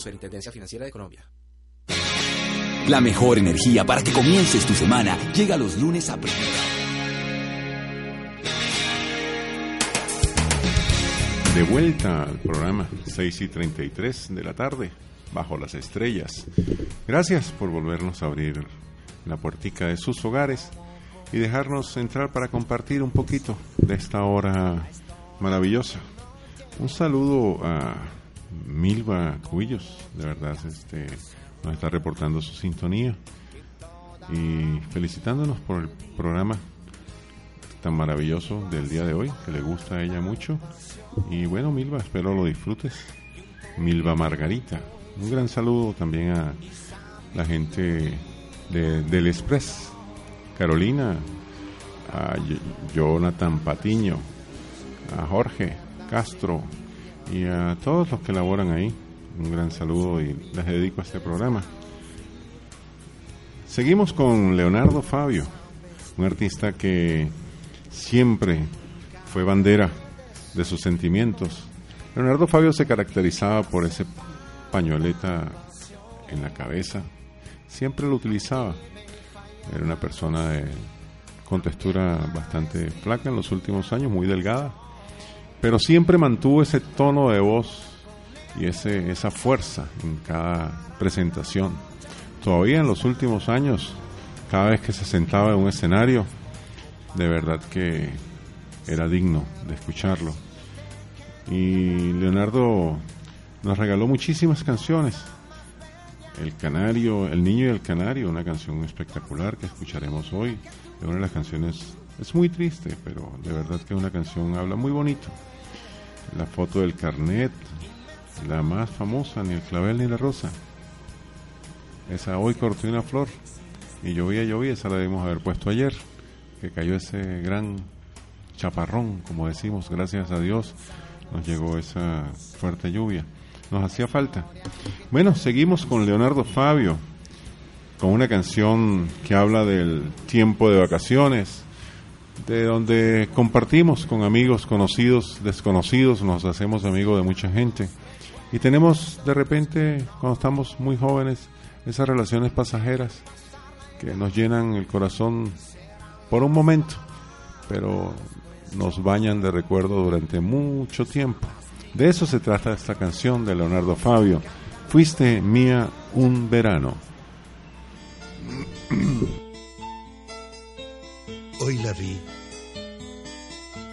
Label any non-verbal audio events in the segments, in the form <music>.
Superintendencia Financiera de Colombia. La mejor energía para que comiences tu semana llega los lunes a primera. De vuelta al programa 6 y 33 de la tarde, bajo las estrellas. Gracias por volvernos a abrir la puertica de sus hogares y dejarnos entrar para compartir un poquito de esta hora maravillosa. Un saludo a Milva Cubillos, de verdad, este, nos está reportando su sintonía y felicitándonos por el programa tan maravilloso del día de hoy, que le gusta a ella mucho. Y bueno, Milva, espero lo disfrutes. Milva Margarita. Un gran saludo también a la gente de, del Express. Carolina, a Jonathan Patiño, a Jorge Castro y a todos los que laboran ahí. Un gran saludo y les dedico a este programa. Seguimos con Leonardo Fabio, un artista que siempre fue bandera de sus sentimientos. Leonardo Fabio se caracterizaba por ese pañoleta en la cabeza, siempre lo utilizaba. Era una persona de, con textura bastante flaca en los últimos años, muy delgada, pero siempre mantuvo ese tono de voz y ese, esa fuerza en cada presentación. Todavía en los últimos años, cada vez que se sentaba en un escenario, de verdad que era digno de escucharlo. Y Leonardo nos regaló muchísimas canciones. El Canario, El Niño y el Canario, una canción espectacular que escucharemos hoy. Es una de las canciones, es muy triste, pero de verdad que una canción habla muy bonito. La foto del carnet, la más famosa, ni el clavel ni la rosa. Esa hoy cortó una flor y llovía, llovía, esa la debimos haber puesto ayer, que cayó ese gran chaparrón, como decimos, gracias a Dios nos llegó esa fuerte lluvia. Nos hacía falta. Bueno, seguimos con Leonardo Fabio, con una canción que habla del tiempo de vacaciones, de donde compartimos con amigos conocidos, desconocidos, nos hacemos amigos de mucha gente. Y tenemos de repente, cuando estamos muy jóvenes, esas relaciones pasajeras que nos llenan el corazón por un momento, pero nos bañan de recuerdo durante mucho tiempo. De eso se trata esta canción de Leonardo Fabio. Fuiste mía un verano. Hoy la vi.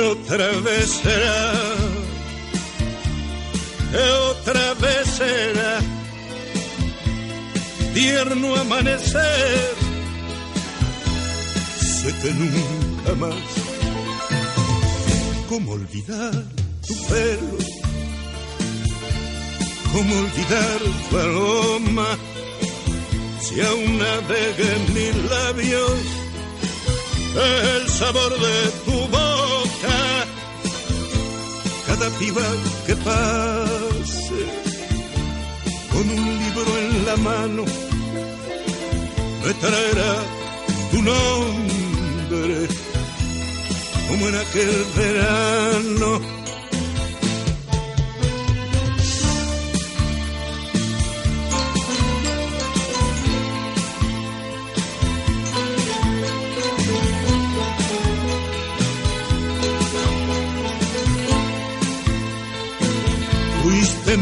otra vez será, que otra vez será. Tierno amanecer, sé que nunca más. ¿Cómo olvidar tu pelo? ¿Cómo olvidar tu aroma? Si aún navega en mis labios el sabor de tu boca. Cada piba que pase con un libro en la mano me traerá tu nombre como en aquel verano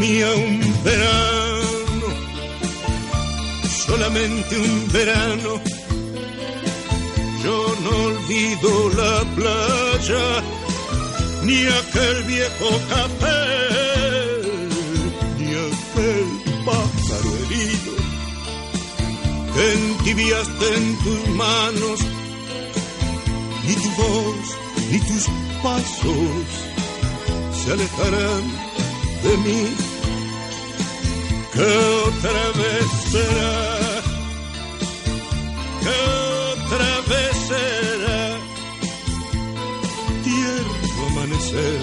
mía un verano, solamente un verano. Yo no olvido la playa, ni aquel viejo café, ni aquel pájaro herido que entibiaste en tus manos, ni tu voz, ni tus pasos se alejarán de mí que otra vez será, que otra vez será tierno amanecer.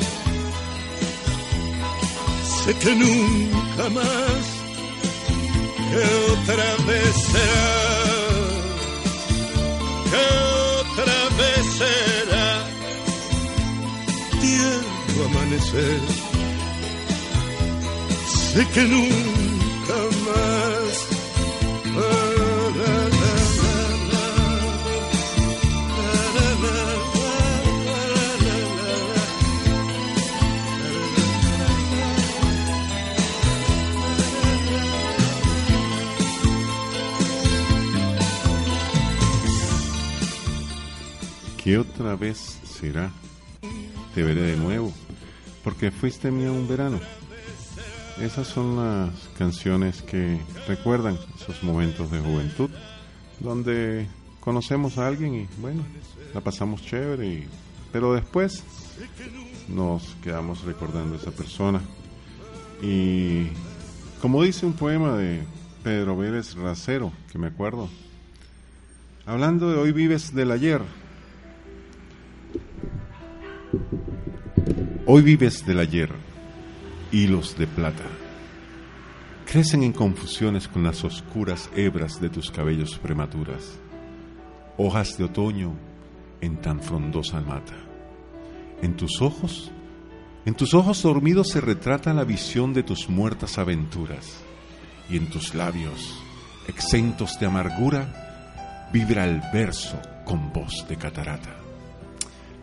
Sé que nunca más, que otra vez será, que otra vez será tierno amanecer. Sé que nunca ¿Qué otra vez será? Te veré de nuevo, porque fuiste mía un verano. Esas son las canciones que recuerdan esos momentos de juventud, donde conocemos a alguien y bueno, la pasamos chévere, y- pero después nos quedamos recordando a esa persona. Y como dice un poema de Pedro Vélez Racero, que me acuerdo, hablando de hoy vives del ayer, Hoy vives del ayer, hilos de plata. Crecen en confusiones con las oscuras hebras de tus cabellos prematuras, hojas de otoño en tan frondosa mata. En tus ojos, en tus ojos dormidos se retrata la visión de tus muertas aventuras, y en tus labios, exentos de amargura, vibra el verso con voz de catarata.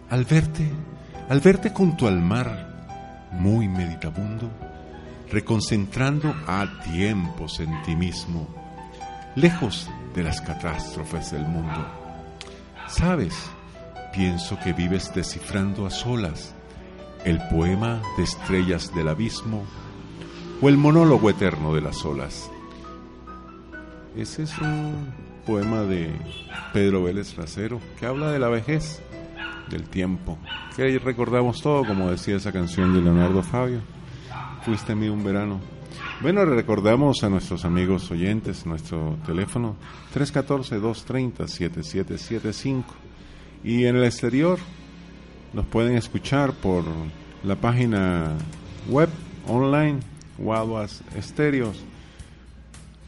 Al verte, al verte junto al mar, muy meditabundo, reconcentrando a tiempos en ti mismo, lejos de las catástrofes del mundo. Sabes, pienso que vives descifrando a solas el poema de estrellas del abismo o el monólogo eterno de las olas. Ese es un poema de Pedro Vélez Racero que habla de la vejez del tiempo, que recordamos todo, como decía esa canción de Leonardo Fabio, Fuiste mí un verano. Bueno, recordamos a nuestros amigos oyentes, nuestro teléfono 314-230-7775 y en el exterior nos pueden escuchar por la página web online Guaduas Estéreos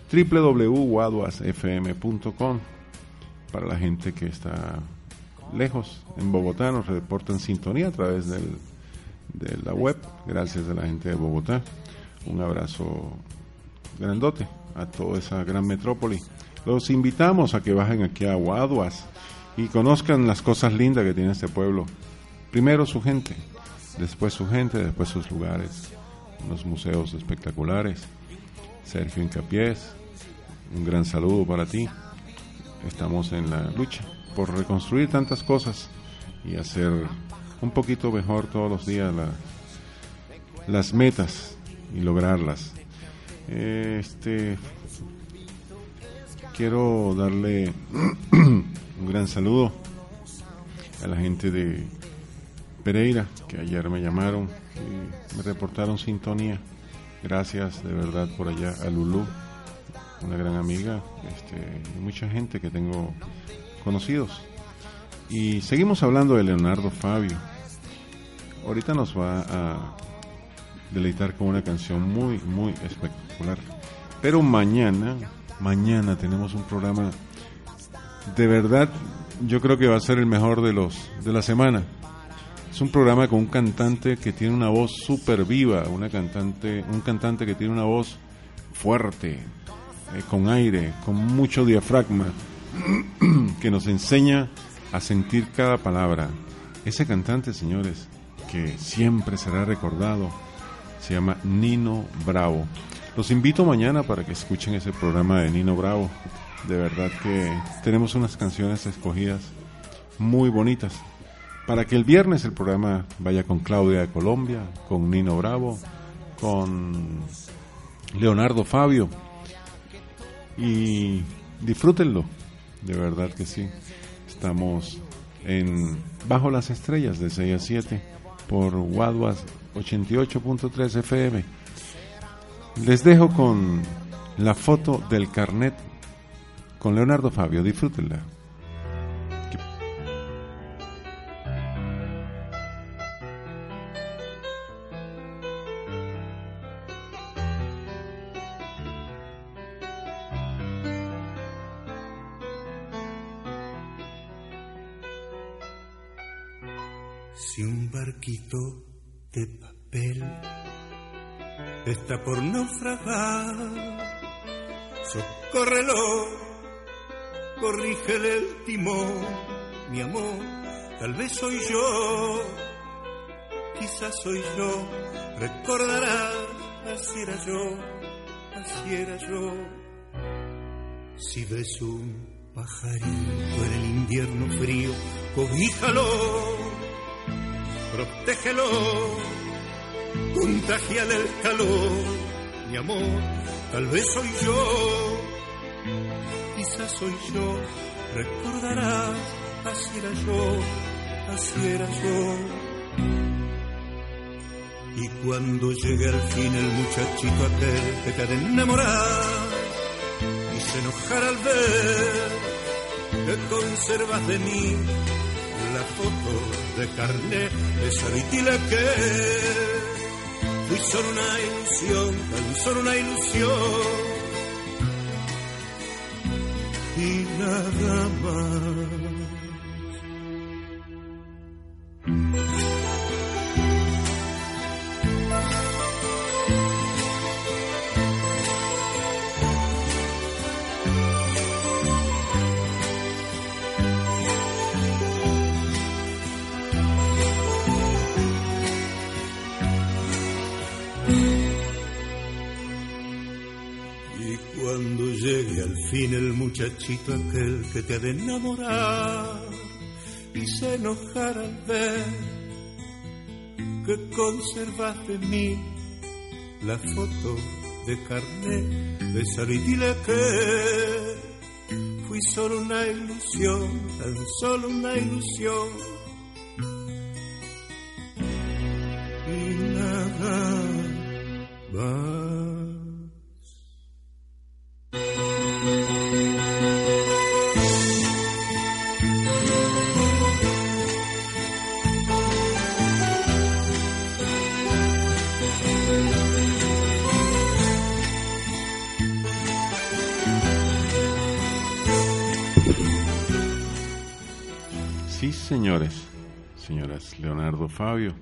www.guaduasfm.com para la gente que está lejos en Bogotá nos reportan sintonía a través del, de la web. Gracias a la gente de Bogotá. Un abrazo grandote a toda esa gran metrópoli. Los invitamos a que bajen aquí a Guaduas y conozcan las cosas lindas que tiene este pueblo. Primero su gente después su gente después sus lugares. Unos museos espectaculares. Sergio Incapiés un gran saludo para ti. Estamos en la lucha por reconstruir tantas cosas y hacer un poquito mejor todos los días la- las metas y lograrlas. Este quiero darle <clears throat> un gran saludo a la gente de Pereira que ayer me llamaron y me reportaron sintonía. Gracias de verdad por allá a Lulú, una gran amiga, este, mucha gente que tengo conocidos. Y seguimos hablando de Leonardo Fabio. Ahorita nos va a deleitar con una canción muy, muy espectacular. Pero mañana, mañana tenemos un programa de verdad, yo creo que va a ser el mejor de los de la semana. Es un programa con un cantante que tiene una voz súper viva, una cantante, un cantante que tiene una voz fuerte, eh, con aire, con mucho diafragma, que nos enseña a sentir cada palabra. Ese cantante, señores, que siempre será recordado, se llama Nino Bravo. Los invito mañana para que escuchen ese programa de Nino Bravo. De verdad que tenemos unas canciones escogidas muy bonitas. Para que el viernes el programa vaya con Claudia de Colombia, con Nino Bravo, con Leonardo Fabio. Y disfrútenlo, de verdad que sí. Estamos en Bajo las Estrellas de 6 a 7 por Guaduas 88.3 FM. Les dejo con la foto del carnet con Leonardo Fabio. Disfrútenla. Recordarás, así era yo, así era yo. Si ves un pajarito en el invierno frío, cobíjalo protégelo, contagiale el calor, mi amor, tal vez soy yo, quizás soy yo, recordarás, así era yo, así era yo. Y cuando llegue al fin el muchachito aquel que te ha de enamorar y se enojará al ver que conservas de mí la foto de carne de Saritila que fui solo una ilusión, tan solo una ilusión y nada más. Fin el muchachito aquel que te ha de enamorar y se enojar al ver que conservas de la foto de carne de sal y dile que fui solo una ilusión, tan solo una ilusión y nada más. Señores, señoras, Leonardo Fabio,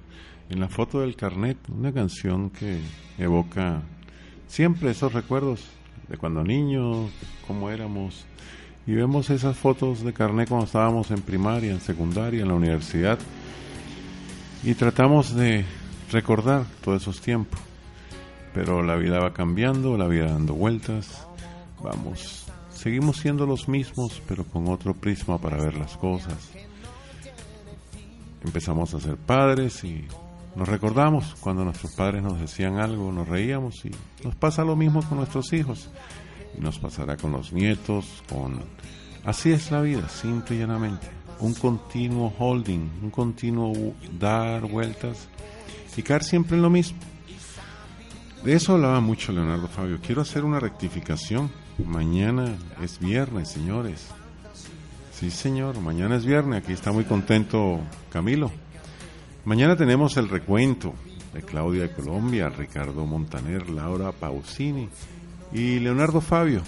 en la foto del carnet, una canción que evoca siempre esos recuerdos de cuando niños, cómo éramos, y vemos esas fotos de carnet cuando estábamos en primaria, en secundaria, en la universidad, y tratamos de recordar todos esos tiempos, pero la vida va cambiando, la vida dando vueltas, vamos, seguimos siendo los mismos, pero con otro prisma para ver las cosas empezamos a ser padres y nos recordamos cuando nuestros padres nos decían algo, nos reíamos y nos pasa lo mismo con nuestros hijos y nos pasará con los nietos, con así es la vida, simple y llanamente, un continuo holding, un continuo dar vueltas y caer siempre en lo mismo. De eso hablaba mucho Leonardo Fabio. Quiero hacer una rectificación. Mañana es viernes, señores. Sí, señor, mañana es viernes, aquí está muy contento Camilo. Mañana tenemos el recuento de Claudia de Colombia, Ricardo Montaner, Laura Pausini y Leonardo Fabio.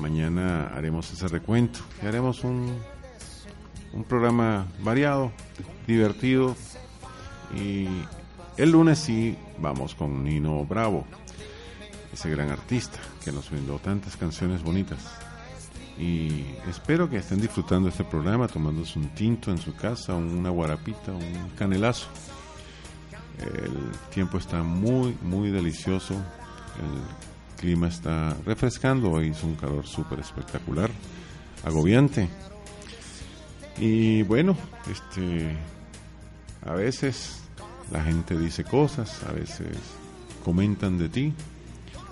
Mañana haremos ese recuento y haremos un, un programa variado, divertido y el lunes sí vamos con Nino Bravo, ese gran artista que nos brindó tantas canciones bonitas y espero que estén disfrutando este programa tomándose un tinto en su casa, una guarapita, un canelazo. El tiempo está muy, muy delicioso. El clima está refrescando. Hoy hizo un calor súper espectacular, agobiante. Y bueno, este, a veces la gente dice cosas, a veces comentan de ti,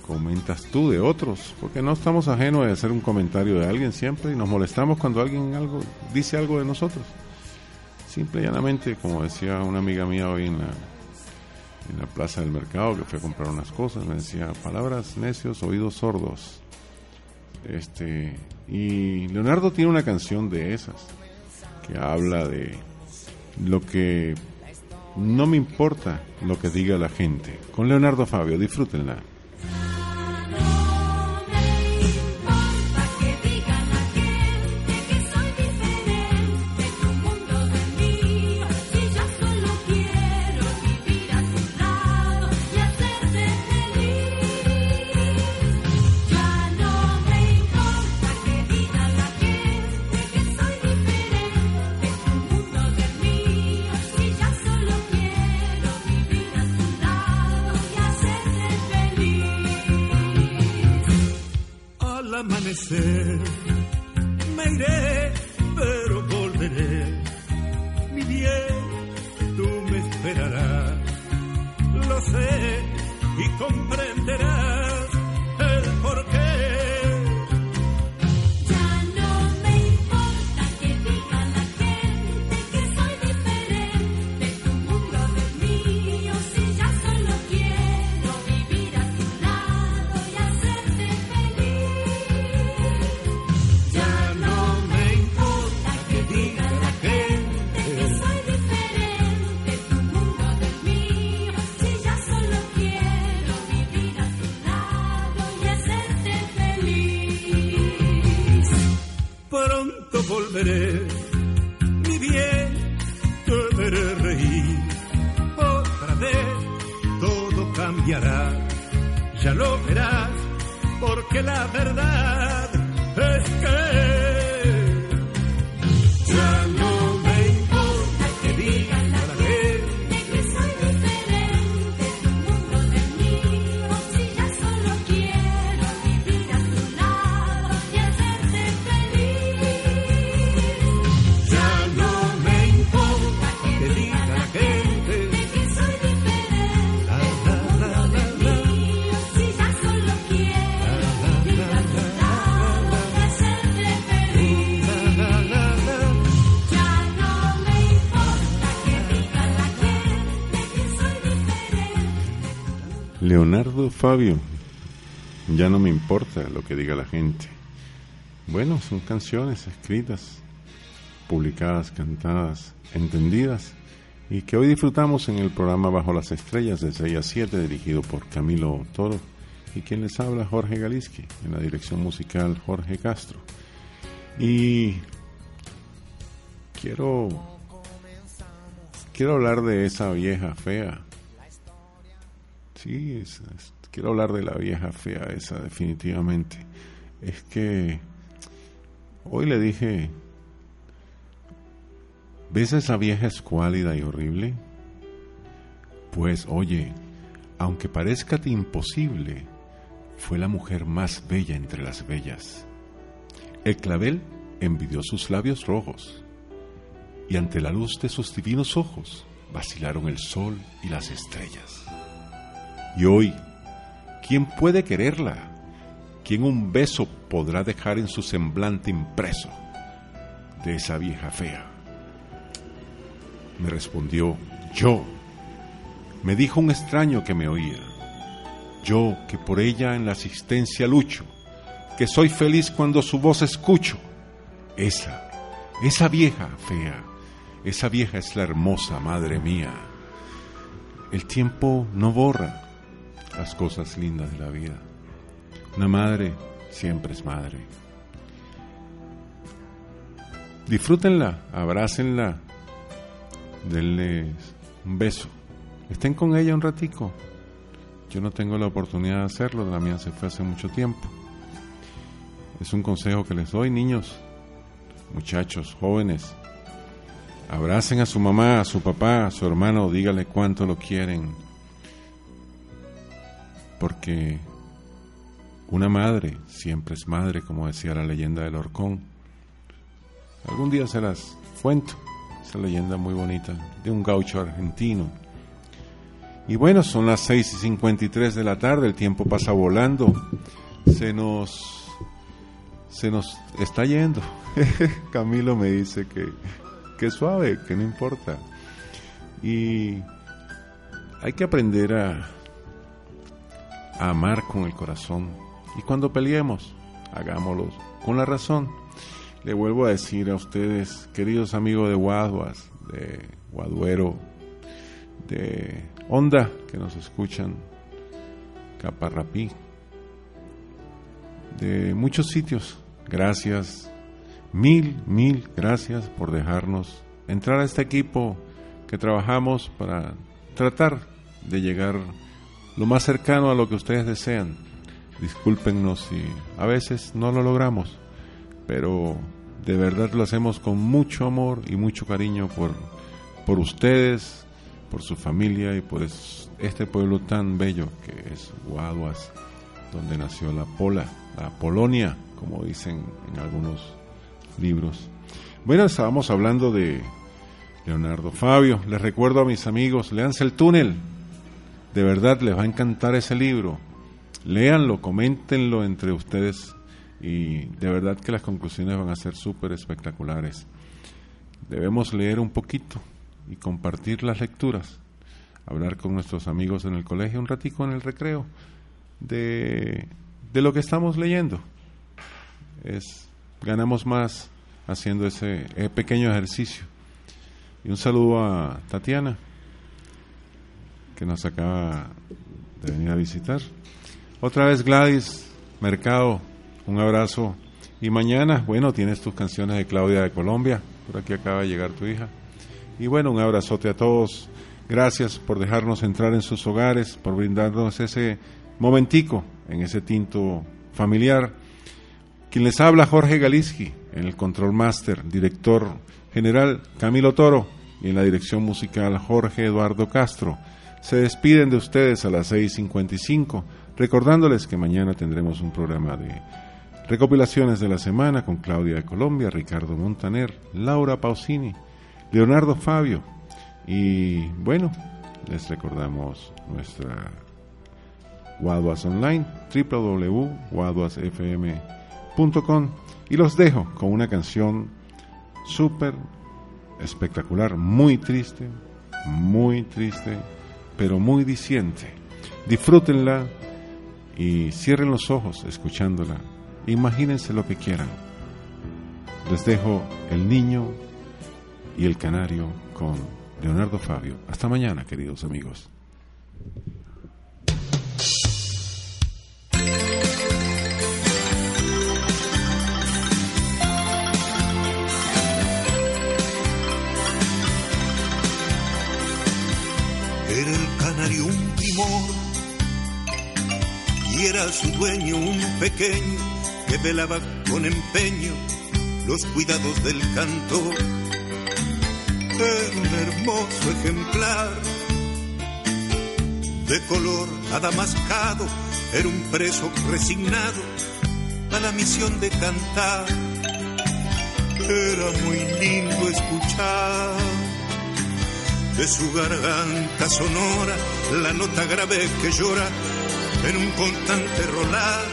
comentas tú de otros, porque no estamos ajenos de hacer un comentario de alguien siempre y nos molestamos cuando alguien algo dice algo de nosotros. Simple y llanamente, como decía una amiga mía hoy en la, en la plaza del mercado que fui a comprar unas cosas, me decía palabras necios, oídos sordos. Este, y Leonardo tiene una canción de esas que habla de lo que no me importa lo que diga la gente. Con Leonardo Fabio, disfrútenla. querer. Leonardo Fabio, ya no me importa lo que diga la gente. Bueno, son canciones escritas, publicadas, cantadas, entendidas y que hoy disfrutamos en el programa Bajo las Estrellas de 6 a 7 dirigido por Camilo Toro y quien les habla Jorge Galiski en la dirección musical Jorge Castro. Y quiero quiero hablar de esa vieja fea Sí, quiero hablar de la vieja fea esa, definitivamente. Es que hoy le dije, ¿ves esa vieja escuálida y horrible? Pues oye, aunque parezca imposible, fue la mujer más bella entre las bellas. El clavel envidió sus labios rojos, y ante la luz de sus divinos ojos vacilaron el sol y las estrellas. Y hoy, ¿quién puede quererla? ¿Quién un beso podrá dejar en su semblante impreso de esa vieja fea? Me respondió, yo. Me dijo un extraño que me oía. Yo que por ella en la asistencia lucho, que soy feliz cuando su voz escucho. Esa, esa vieja fea, esa vieja es la hermosa madre mía. El tiempo no borra, las cosas lindas de la vida. Una madre siempre es madre. Disfrútenla, abrácenla, denle un beso. Estén con ella un ratico. Yo no tengo la oportunidad de hacerlo, la mía se fue hace mucho tiempo. Es un consejo que les doy, niños, muchachos, jóvenes. Abracen a su mamá, a su papá, a su hermano, dígale cuánto lo quieren porque una madre siempre es madre, como decía la leyenda del Orcón. Algún día se las cuento, esa leyenda muy bonita de un gaucho argentino. Y bueno, son las 6 y 53 de la tarde, el tiempo pasa volando, se nos, se nos está yendo. <laughs> Camilo me dice que, que suave, que no importa. Y hay que aprender a, a amar con el corazón. Y cuando peleemos, hagámoslo con la razón. Le vuelvo a decir a ustedes, queridos amigos de Guaduas, de Guaduero, de Onda, que nos escuchan, Caparrapí, de muchos sitios. Gracias, mil, mil gracias por dejarnos entrar a este equipo que trabajamos para tratar de llegar lo más cercano a lo que ustedes desean. Discúlpenos si a veces no lo logramos, pero de verdad lo hacemos con mucho amor y mucho cariño por, por ustedes, por su familia y por este pueblo tan bello que es Guaduas, donde nació la Pola, la Polonia, como dicen en algunos libros. Bueno, estábamos hablando de Leonardo Fabio. Les recuerdo a mis amigos, leanse el túnel. De verdad les va a encantar ese libro. Léanlo, coméntenlo entre ustedes y de verdad que las conclusiones van a ser súper espectaculares. Debemos leer un poquito y compartir las lecturas, hablar con nuestros amigos en el colegio un ratico en el recreo de, de lo que estamos leyendo. Es, ganamos más haciendo ese pequeño ejercicio. Y un saludo a Tatiana, nos acaba de venir a visitar. Otra vez Gladys Mercado, un abrazo. Y mañana, bueno, tienes tus canciones de Claudia de Colombia, por aquí acaba de llegar tu hija. Y bueno, un abrazote a todos. Gracias por dejarnos entrar en sus hogares, por brindarnos ese momentico en ese tinto familiar. Quien les habla, Jorge Galiski, en el Control Master, director general Camilo Toro y en la dirección musical Jorge Eduardo Castro. Se despiden de ustedes a las 6.55, recordándoles que mañana tendremos un programa de recopilaciones de la semana con Claudia de Colombia, Ricardo Montaner, Laura Pausini, Leonardo Fabio. Y bueno, les recordamos nuestra Guaduas Online, www.guaduasfm.com y los dejo con una canción súper espectacular, muy triste, muy triste, pero muy diciente. Disfrútenla y cierren los ojos escuchándola. Imagínense lo que quieran. Les dejo El Niño y el Canario con Leonardo Fabio. Hasta mañana, queridos amigos. Y era su dueño un pequeño que velaba con empeño los cuidados del cantor. Era un hermoso ejemplar de color adamascado, era un preso resignado a la misión de cantar. Era muy lindo escuchar de su garganta sonora la nota grave que llora en un constante rolar.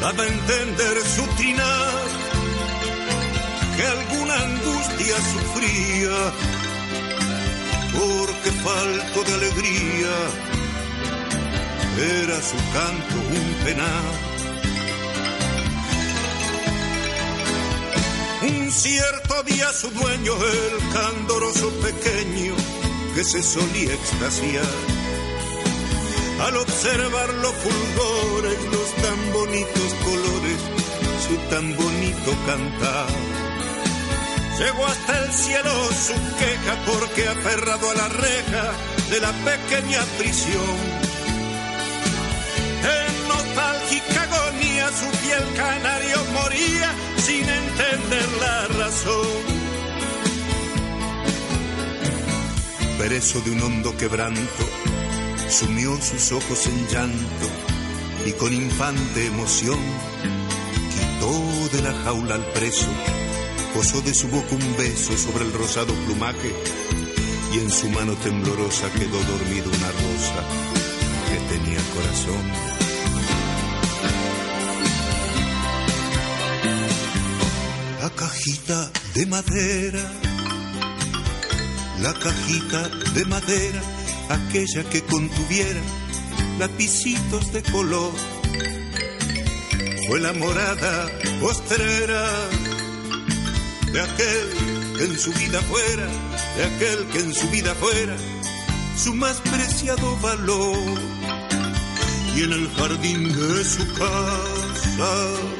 Daba a entender su trinar que alguna angustia sufría porque falto de alegría era su canto un penar. Un cierto día su dueño, el candoroso pequeño, que se solía extasiar al observar los fulgores, los tan bonitos colores, su tan bonito cantar. Llegó hasta el cielo su queja porque aferrado a la reja de la pequeña prisión. En nostálgica agonía su fiel canario moría la razón. Preso de un hondo quebranto, sumió sus ojos en llanto y con infante emoción quitó de la jaula al preso, posó de su boca un beso sobre el rosado plumaje y en su mano temblorosa quedó dormida una rosa que tenía corazón. Cajita de madera la cajita de madera, aquella que contuviera lapicitos de color. Fue la morada postrera de aquel que en su vida fuera, de aquel que en su vida fuera su más preciado valor. Y en el jardín de su casa,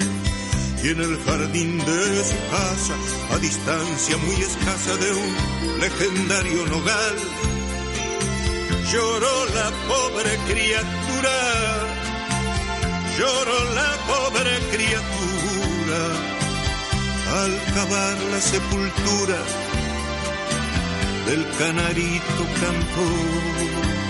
y en el jardín de su casa, a distancia muy escasa de un legendario nogal, lloró la pobre criatura, lloró la pobre criatura al cavar la sepultura del canarito cantor.